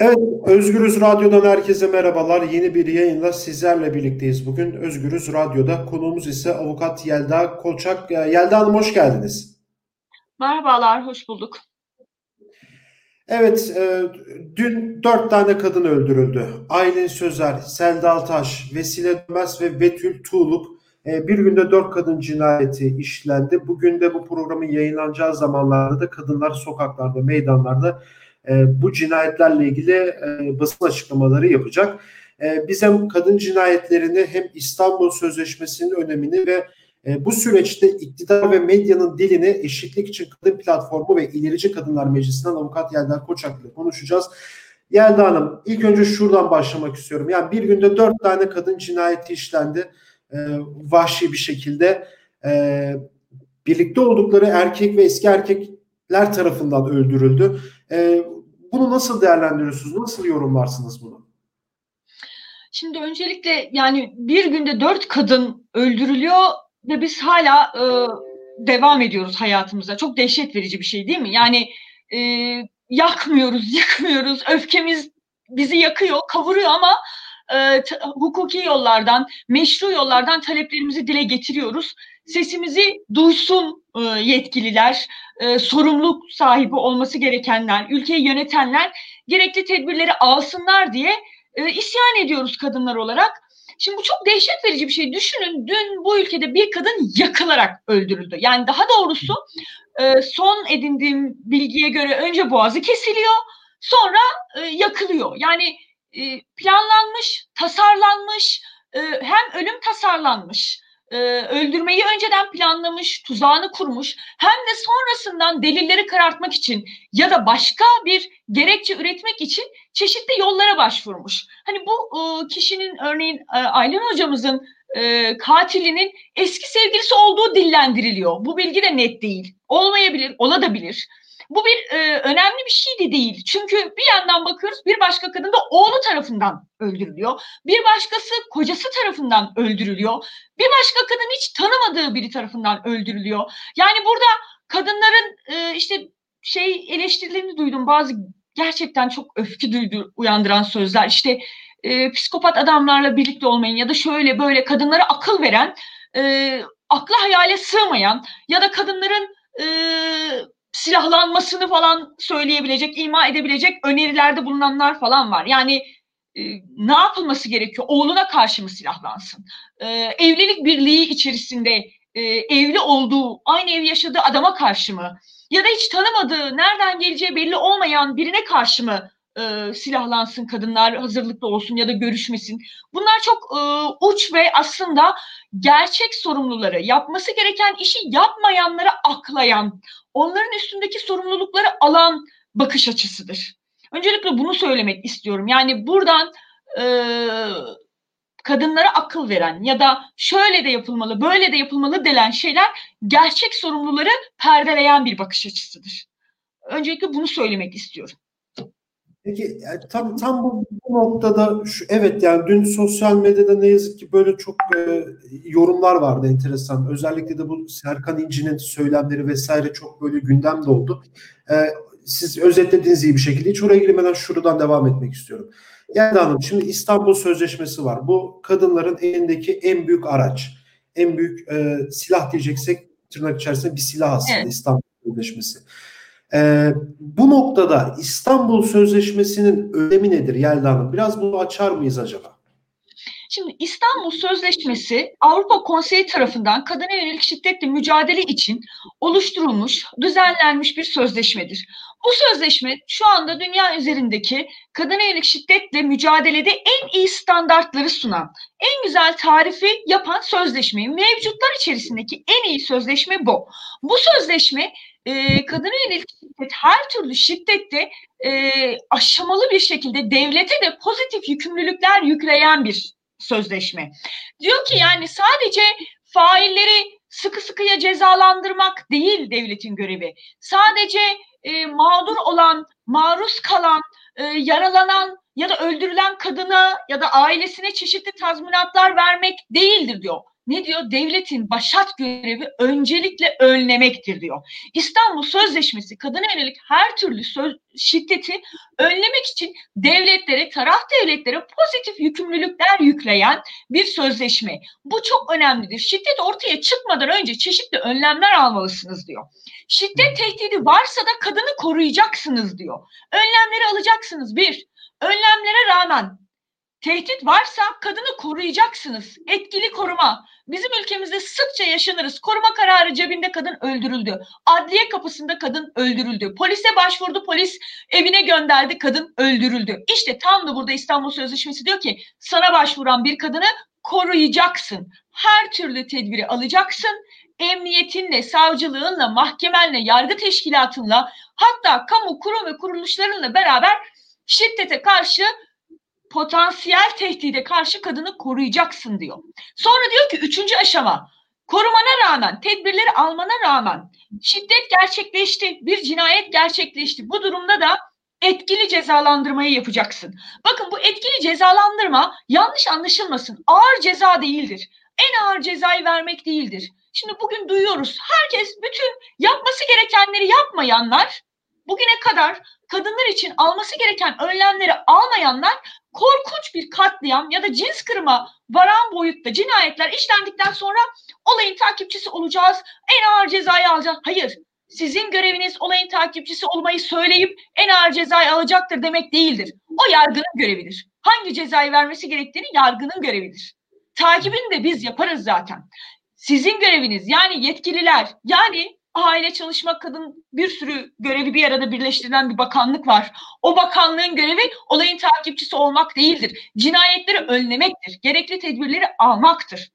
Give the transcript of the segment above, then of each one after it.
Evet, Özgürüz Radyo'dan herkese merhabalar. Yeni bir yayınla sizlerle birlikteyiz bugün. Özgürüz Radyo'da konuğumuz ise avukat Yelda Kolçak. Yelda Hanım hoş geldiniz. Merhabalar, hoş bulduk. Evet, e, dün dört tane kadın öldürüldü. Aylin Sözer, Selda Altaş, Vesile Dönmez ve Betül Tuğluk. E, bir günde dört kadın cinayeti işlendi. Bugün de bu programın yayınlanacağı zamanlarda da kadınlar sokaklarda, meydanlarda e, bu cinayetlerle ilgili e, basın açıklamaları yapacak. E, biz hem kadın cinayetlerini hem İstanbul Sözleşmesi'nin önemini ve e, bu süreçte iktidar ve medyanın dilini Eşitlik için Kadın Platformu ve İlerici Kadınlar Meclisi'nden avukat Yelda Koçak ile konuşacağız. Yelda Hanım ilk önce şuradan başlamak istiyorum. Yani bir günde dört tane kadın cinayeti işlendi. E, vahşi bir şekilde. Birlikte oldukları erkek ve eski erkekler tarafından öldürüldü. E, bunu nasıl değerlendiriyorsunuz? Nasıl yorumlarsınız bunu? Şimdi öncelikle yani bir günde dört kadın öldürülüyor ve biz hala e, devam ediyoruz hayatımıza. Çok dehşet verici bir şey değil mi? Yani e, yakmıyoruz, yıkmıyoruz. Öfkemiz bizi yakıyor, kavuruyor ama e, hukuki yollardan, meşru yollardan taleplerimizi dile getiriyoruz. Sesimizi duysun e, yetkililer, e, sorumluluk sahibi olması gerekenler, ülkeyi yönetenler gerekli tedbirleri alsınlar diye e, isyan ediyoruz kadınlar olarak. Şimdi bu çok dehşet verici bir şey. Düşünün dün bu ülkede bir kadın yakılarak öldürüldü. Yani daha doğrusu son edindiğim bilgiye göre önce boğazı kesiliyor, sonra yakılıyor. Yani planlanmış, tasarlanmış, hem ölüm tasarlanmış, e, öldürmeyi önceden planlamış, tuzağını kurmuş, hem de sonrasından delilleri karartmak için ya da başka bir gerekçe üretmek için çeşitli yollara başvurmuş. Hani bu e, kişinin örneğin e, Aylin hocamızın e, katilinin eski sevgilisi olduğu dillendiriliyor. Bu bilgi de net değil. Olmayabilir, olabilir. Bu bir e, önemli bir şey de değil. Çünkü bir yandan bakıyoruz bir başka kadın da oğlu tarafından öldürülüyor. Bir başkası kocası tarafından öldürülüyor. Bir başka kadın hiç tanımadığı biri tarafından öldürülüyor. Yani burada kadınların e, işte şey eleştirilerini duydum. Bazı gerçekten çok öfke duydu uyandıran sözler. İşte e, psikopat adamlarla birlikte olmayın ya da şöyle böyle kadınlara akıl veren, e, akla hayale sığmayan ya da kadınların e, silahlanmasını falan söyleyebilecek, ima edebilecek önerilerde bulunanlar falan var. Yani e, ne yapılması gerekiyor? Oğluna karşı mı silahlansın? E, evlilik birliği içerisinde e, evli olduğu, aynı ev yaşadığı adama karşı mı? Ya da hiç tanımadığı, nereden geleceği belli olmayan birine karşı mı e, silahlansın kadınlar hazırlıklı olsun ya da görüşmesin. Bunlar çok e, uç ve aslında gerçek sorumluları, yapması gereken işi yapmayanları aklayan, onların üstündeki sorumlulukları alan bakış açısıdır. Öncelikle bunu söylemek istiyorum. Yani buradan e, kadınlara akıl veren ya da şöyle de yapılmalı, böyle de yapılmalı denen şeyler gerçek sorumluları perdeleyen bir bakış açısıdır. Öncelikle bunu söylemek istiyorum. Peki yani tam tam bu, bu noktada şu evet yani dün sosyal medyada ne yazık ki böyle çok e, yorumlar vardı enteresan. Özellikle de bu Serkan İnci'nin söylemleri vesaire çok böyle gündemde oldu. E, siz özetlediğiniz iyi bir şekilde hiç oraya girmeden şuradan devam etmek istiyorum. Yani hanım şimdi İstanbul Sözleşmesi var. Bu kadınların elindeki en büyük araç. En büyük e, silah diyeceksek tırnak içerisinde bir silah aslında evet. İstanbul Sözleşmesi. Ee, bu noktada İstanbul Sözleşmesi'nin önemi nedir Yelda Hanım? Biraz bunu açar mıyız acaba? Şimdi İstanbul Sözleşmesi Avrupa Konseyi tarafından kadına yönelik şiddetle mücadele için oluşturulmuş, düzenlenmiş bir sözleşmedir. Bu sözleşme şu anda dünya üzerindeki kadına yönelik şiddetle mücadelede en iyi standartları sunan, en güzel tarifi yapan sözleşme. Mevcutlar içerisindeki en iyi sözleşme bu. Bu sözleşme e, kadına yönelik şiddet her türlü şiddette e, aşamalı bir şekilde devlete de pozitif yükümlülükler yükleyen bir sözleşme. Diyor ki yani sadece failleri sıkı sıkıya cezalandırmak değil devletin görevi. Sadece e, mağdur olan, maruz kalan, e, yaralanan ya da öldürülen kadına ya da ailesine çeşitli tazminatlar vermek değildir diyor. Ne diyor? Devletin başat görevi öncelikle önlemektir diyor. İstanbul Sözleşmesi kadına yönelik her türlü söz, şiddeti önlemek için devletlere, taraf devletlere pozitif yükümlülükler yükleyen bir sözleşme. Bu çok önemlidir. Şiddet ortaya çıkmadan önce çeşitli önlemler almalısınız diyor. Şiddet tehdidi varsa da kadını koruyacaksınız diyor. Önlemleri alacaksınız. Bir, önlemlere rağmen Tehdit varsa kadını koruyacaksınız. Etkili koruma. Bizim ülkemizde sıkça yaşanırız. Koruma kararı cebinde kadın öldürüldü. Adliye kapısında kadın öldürüldü. Polise başvurdu, polis evine gönderdi, kadın öldürüldü. İşte tam da burada İstanbul Sözleşmesi diyor ki sana başvuran bir kadını koruyacaksın. Her türlü tedbiri alacaksın. Emniyetinle, savcılığınla, mahkemenle, yargı teşkilatınla hatta kamu kurum ve kuruluşlarınla beraber şiddete karşı potansiyel tehdide karşı kadını koruyacaksın diyor. Sonra diyor ki üçüncü aşama korumana rağmen, tedbirleri almana rağmen şiddet gerçekleşti, bir cinayet gerçekleşti. Bu durumda da etkili cezalandırmayı yapacaksın. Bakın bu etkili cezalandırma yanlış anlaşılmasın. Ağır ceza değildir. En ağır cezayı vermek değildir. Şimdi bugün duyuyoruz. Herkes bütün yapması gerekenleri yapmayanlar bugüne kadar kadınlar için alması gereken önlemleri almayanlar korkunç bir katliam ya da cins kırma varan boyutta cinayetler işlendikten sonra olayın takipçisi olacağız, en ağır cezayı alacağız. Hayır, sizin göreviniz olayın takipçisi olmayı söyleyip en ağır cezayı alacaktır demek değildir. O yargının görevidir. Hangi cezayı vermesi gerektiğini yargının görevidir. Takibini de biz yaparız zaten. Sizin göreviniz yani yetkililer yani aile çalışma kadın bir sürü görevi bir arada birleştirilen bir bakanlık var. O bakanlığın görevi olayın takipçisi olmak değildir. Cinayetleri önlemektir. Gerekli tedbirleri almaktır.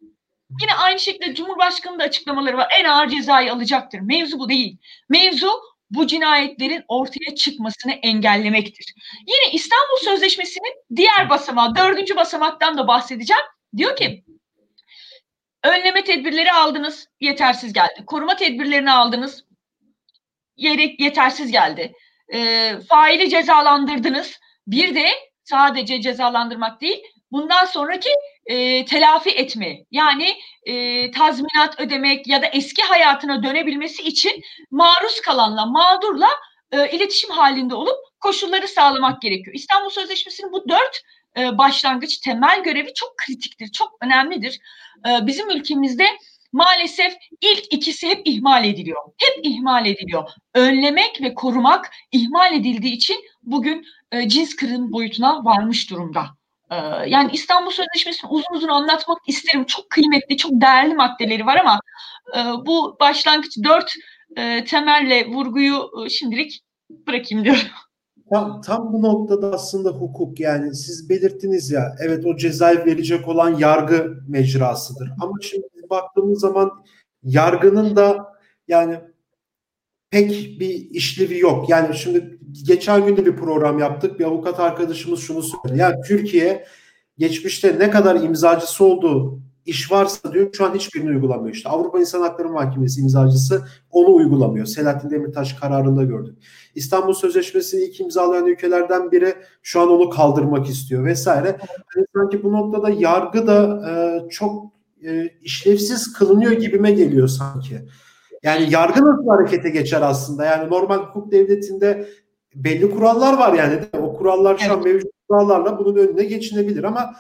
Yine aynı şekilde Cumhurbaşkanı da açıklamaları var. En ağır cezayı alacaktır. Mevzu bu değil. Mevzu bu cinayetlerin ortaya çıkmasını engellemektir. Yine İstanbul Sözleşmesi'nin diğer basamağı, dördüncü basamaktan da bahsedeceğim. Diyor ki Önleme tedbirleri aldınız, yetersiz geldi. Koruma tedbirlerini aldınız, yetersiz geldi. E, faili cezalandırdınız. Bir de sadece cezalandırmak değil, bundan sonraki e, telafi etme yani e, tazminat ödemek ya da eski hayatına dönebilmesi için maruz kalanla, mağdurla e, iletişim halinde olup koşulları sağlamak gerekiyor. İstanbul Sözleşmesi'nin bu dört e, başlangıç temel görevi çok kritiktir, çok önemlidir. E, bizim ülkemizde maalesef ilk ikisi hep ihmal ediliyor. Hep ihmal ediliyor. Önlemek ve korumak ihmal edildiği için bugün e, cins kırım boyutuna varmış durumda. Yani İstanbul Sözleşmesi'ni uzun uzun anlatmak isterim. Çok kıymetli, çok değerli maddeleri var ama bu başlangıç dört temelle vurguyu şimdilik bırakayım diyorum. Tam, tam bu noktada aslında hukuk yani siz belirttiniz ya evet o cezayı verecek olan yargı mecrasıdır. Ama şimdi baktığımız zaman yargının da yani pek bir işlevi yok. Yani şimdi geçen gün de bir program yaptık. Bir avukat arkadaşımız şunu söyledi. Yani Türkiye geçmişte ne kadar imzacısı olduğu iş varsa diyor şu an hiçbirini uygulamıyor. İşte Avrupa İnsan Hakları Mahkemesi imzacısı onu uygulamıyor. Selahattin Demirtaş kararında gördük. İstanbul Sözleşmesi'ni ilk imzalayan ülkelerden biri şu an onu kaldırmak istiyor vesaire. Hani sanki bu noktada yargı da e, çok e, işlevsiz kılınıyor gibime geliyor sanki. Yani yargı nasıl harekete geçer aslında? Yani normal hukuk devletinde belli kurallar var yani. O kurallar şu evet. an mevcut kurallarla bunun önüne geçinebilir ama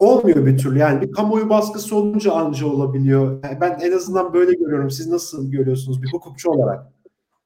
olmuyor bir türlü. Yani bir kamuoyu baskısı olunca anca olabiliyor. Yani ben en azından böyle görüyorum. Siz nasıl görüyorsunuz bir hukukçu olarak?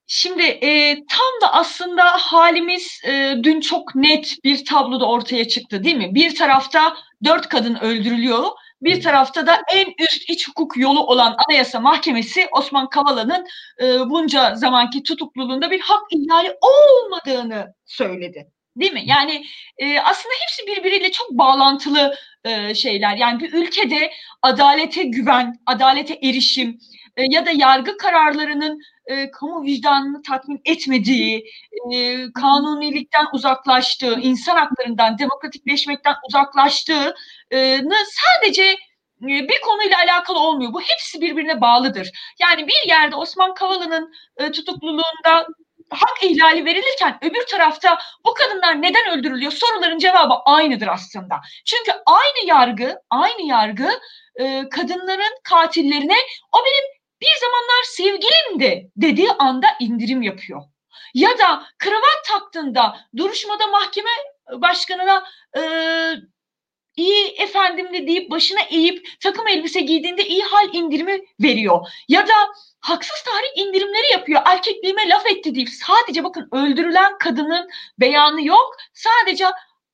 Şimdi e, tam da aslında halimiz e, dün çok net bir tabloda ortaya çıktı değil mi? Bir tarafta dört kadın öldürülüyor. Bir tarafta da en üst iç hukuk yolu olan Anayasa Mahkemesi Osman Kavala'nın e, bunca zamanki tutukluluğunda bir hak ihlali olmadığını söyledi. Değil mi? Yani e, aslında hepsi birbiriyle çok bağlantılı e, şeyler. Yani bir ülkede adalete güven, adalete erişim e, ya da yargı kararlarının e, kamu vicdanını tatmin etmediği, e, kanunilikten uzaklaştığı, insan haklarından, demokratikleşmekten uzaklaştığını sadece e, bir konuyla alakalı olmuyor. Bu hepsi birbirine bağlıdır. Yani bir yerde Osman Kavala'nın e, tutukluluğunda hak ihlali verilirken öbür tarafta bu kadınlar neden öldürülüyor soruların cevabı aynıdır aslında. Çünkü aynı yargı, aynı yargı e, kadınların katillerine o benim bir zamanlar sevgilimdi dediği anda indirim yapıyor. Ya da kravat taktığında duruşmada mahkeme başkanına e, iyi efendimli deyip başına eğip takım elbise giydiğinde iyi hal indirimi veriyor. Ya da haksız tahrik indirimleri yapıyor. Erkekliğime laf etti deyip sadece bakın öldürülen kadının beyanı yok. Sadece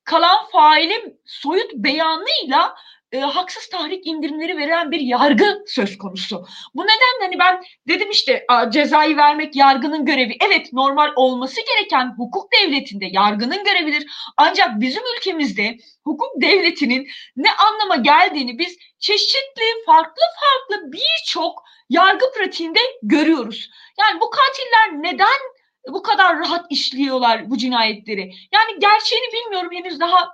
kalan failin soyut beyanıyla e, haksız tahrik indirimleri veren bir yargı söz konusu. Bu nedenle hani ben dedim işte a, cezayı vermek yargının görevi. Evet normal olması gereken hukuk devletinde yargının görevidir. Ancak bizim ülkemizde hukuk devletinin ne anlama geldiğini biz çeşitli farklı farklı birçok yargı pratiğinde görüyoruz. Yani bu katiller neden bu kadar rahat işliyorlar bu cinayetleri? Yani gerçeğini bilmiyorum henüz daha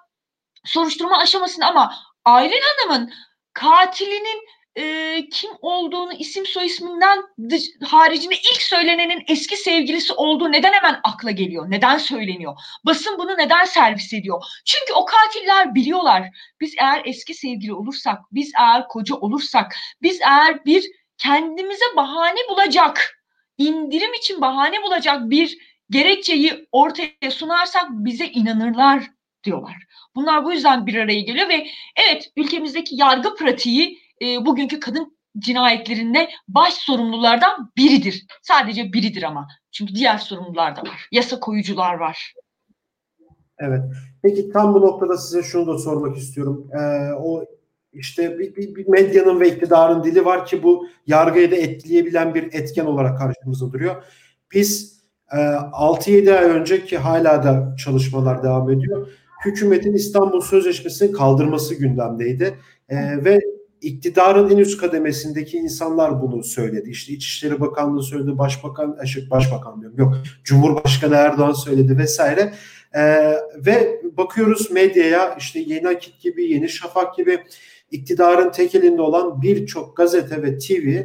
soruşturma aşamasında ama Aylin Hanım'ın katilinin e, kim olduğunu isim soy isminden dış, haricinde ilk söylenenin eski sevgilisi olduğu neden hemen akla geliyor? Neden söyleniyor? Basın bunu neden servis ediyor? Çünkü o katiller biliyorlar. Biz eğer eski sevgili olursak, biz eğer koca olursak, biz eğer bir kendimize bahane bulacak, indirim için bahane bulacak bir gerekçeyi ortaya sunarsak bize inanırlar diyorlar. Bunlar bu yüzden bir araya geliyor ve evet ülkemizdeki yargı pratiği e, bugünkü kadın cinayetlerinde baş sorumlulardan biridir. Sadece biridir ama. Çünkü diğer sorumlular da var. Yasa koyucular var. Evet. Peki tam bu noktada size şunu da sormak istiyorum. Ee, o işte bir, bir, bir medyanın ve iktidarın dili var ki bu yargıyı da etkileyebilen bir etken olarak karşımıza duruyor. Biz e, 6-7 ay önce ki hala da çalışmalar devam ediyor hükümetin İstanbul Sözleşmesi'nin kaldırması gündemdeydi. E, ve iktidarın en üst kademesindeki insanlar bunu söyledi. İşte İçişleri Bakanlığı söyledi, Başbakan, şey, Başbakan diyorum yok, Cumhurbaşkanı Erdoğan söyledi vesaire. Ee, ve bakıyoruz medyaya işte Yeni Akit gibi, Yeni Şafak gibi iktidarın tek elinde olan birçok gazete ve TV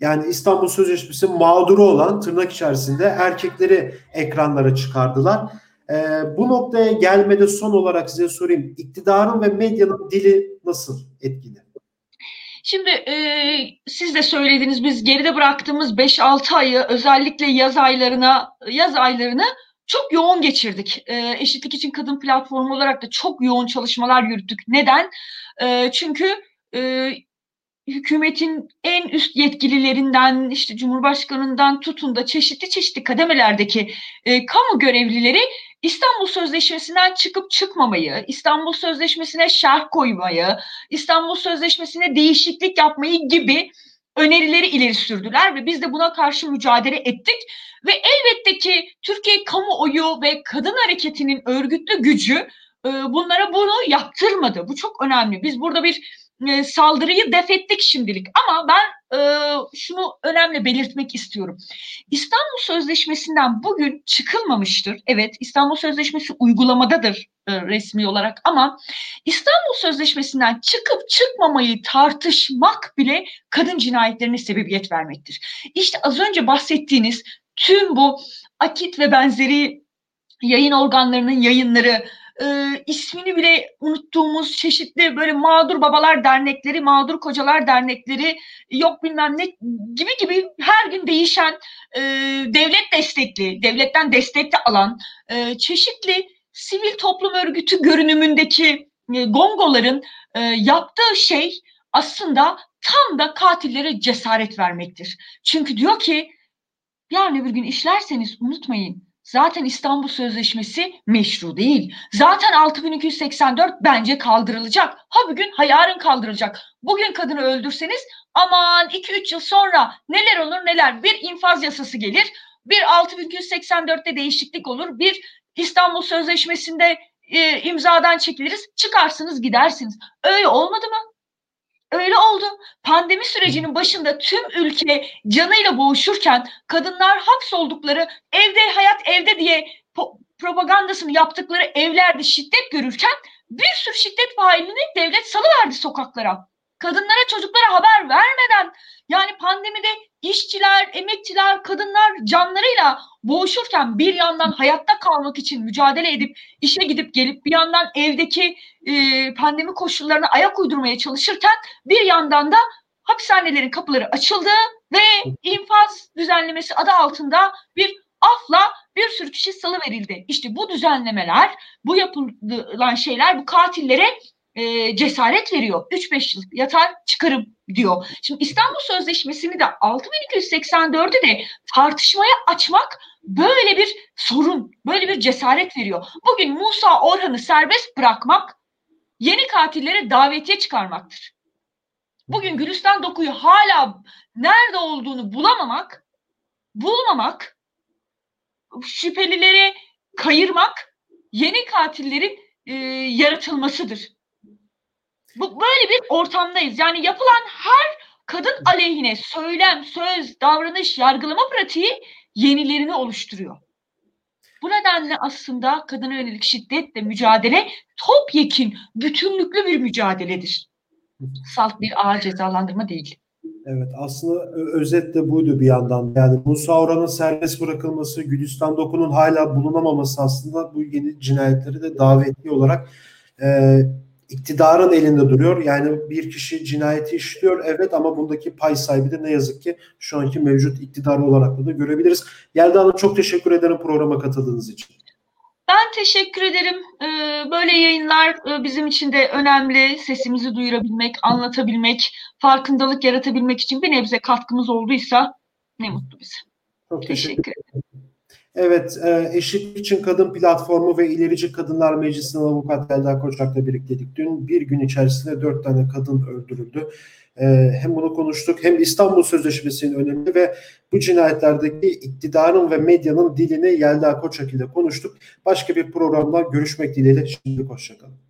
yani İstanbul Sözleşmesi mağduru olan tırnak içerisinde erkekleri ekranlara çıkardılar. E, bu noktaya gelmede son olarak size sorayım. İktidarın ve medyanın dili nasıl etkili? Şimdi e, siz de söylediniz biz geride bıraktığımız 5-6 ayı özellikle yaz aylarına yaz aylarını çok yoğun geçirdik. E, Eşitlik için Kadın Platformu olarak da çok yoğun çalışmalar yürüttük. Neden? E, çünkü e, hükümetin en üst yetkililerinden işte Cumhurbaşkanından tutun da çeşitli çeşitli kademelerdeki e, kamu görevlileri İstanbul Sözleşmesi'nden çıkıp çıkmamayı, İstanbul Sözleşmesi'ne şerh koymayı, İstanbul Sözleşmesi'ne değişiklik yapmayı gibi önerileri ileri sürdüler ve biz de buna karşı mücadele ettik ve elbette ki Türkiye kamuoyu ve kadın hareketinin örgütlü gücü e, bunlara bunu yaptırmadı. Bu çok önemli. Biz burada bir e, saldırıyı def ettik şimdilik. Ama ben e, şunu önemli belirtmek istiyorum. İstanbul Sözleşmesi'nden bugün çıkılmamıştır. Evet İstanbul Sözleşmesi uygulamadadır e, resmi olarak ama İstanbul Sözleşmesi'nden çıkıp çıkmamayı tartışmak bile kadın cinayetlerine sebebiyet vermektir. İşte az önce bahsettiğiniz tüm bu akit ve benzeri yayın organlarının yayınları e, ismini bile unuttuğumuz çeşitli böyle mağdur babalar dernekleri, mağdur kocalar dernekleri, yok bilmem ne gibi gibi her gün değişen e, devlet destekli, devletten destek de alan e, çeşitli sivil toplum örgütü görünümündeki e, gongoların e, yaptığı şey aslında tam da katillere cesaret vermektir. Çünkü diyor ki yarın bir gün işlerseniz unutmayın Zaten İstanbul Sözleşmesi meşru değil. Zaten 6284 bence kaldırılacak. Ha bugün ha yarın kaldırılacak. Bugün kadını öldürseniz aman 2-3 yıl sonra neler olur neler. Bir infaz yasası gelir. Bir 6284'te değişiklik olur. Bir İstanbul Sözleşmesi'nde e, imzadan çekiliriz. Çıkarsınız gidersiniz. Öyle olmadı mı? Öyle oldu. Pandemi sürecinin başında tüm ülke canıyla boğuşurken kadınlar hapsoldukları evde hayat evde diye propagandasını yaptıkları evlerde şiddet görürken bir sürü şiddet failini devlet salıverdi sokaklara. Kadınlara çocuklara haber vermeden yani pandemide işçiler, emekçiler, kadınlar canlarıyla boğuşurken bir yandan hayatta kalmak için mücadele edip işe gidip gelip bir yandan evdeki e, pandemi koşullarına ayak uydurmaya çalışırken bir yandan da hapishanelerin kapıları açıldı ve infaz düzenlemesi adı altında bir afla bir sürü kişi salı verildi. İşte bu düzenlemeler, bu yapılan şeyler bu katillere e, cesaret veriyor. 3-5 yıl yatar çıkarım diyor. Şimdi İstanbul Sözleşmesi'ni de 6284'ü de tartışmaya açmak böyle bir sorun, böyle bir cesaret veriyor. Bugün Musa Orhan'ı serbest bırakmak yeni katillere davetiye çıkarmaktır. Bugün Gülistan Doku'yu hala nerede olduğunu bulamamak, bulmamak, şüphelileri kayırmak yeni katillerin e, yaratılmasıdır. Bu böyle bir ortamdayız. Yani yapılan her kadın aleyhine söylem, söz, davranış, yargılama pratiği yenilerini oluştururuyor. Bu nedenle aslında kadına yönelik şiddetle mücadele topyekün, bütünlüklü bir mücadeledir. Salt bir ağır cezalandırma değil. Evet aslında özet de buydu bir yandan. Yani Musa Oran'ın serbest bırakılması, Gülistan Doku'nun hala bulunamaması aslında bu yeni cinayetleri de davetli olarak e, iktidarın elinde duruyor. Yani bir kişi cinayeti işliyor evet ama bundaki pay sahibi de ne yazık ki şu anki mevcut iktidar olarak da görebiliriz. Yelda Hanım çok teşekkür ederim programa katıldığınız için. Ben teşekkür ederim. Böyle yayınlar bizim için de önemli. Sesimizi duyurabilmek, anlatabilmek, farkındalık yaratabilmek için bir nebze katkımız olduysa ne mutlu bize. Çok teşekkür, teşekkür ederim. Evet, Eşitlik için Kadın Platformu ve İlerici Kadınlar Meclisi'nin avukat Yelda Koçak'la birlikteydik. Dün bir gün içerisinde dört tane kadın öldürüldü. Hem bunu konuştuk hem İstanbul Sözleşmesi'nin önemi ve bu cinayetlerdeki iktidarın ve medyanın dilini Yelda Koçak ile konuştuk. Başka bir programda görüşmek dileğiyle. Şimdi hoşçakalın.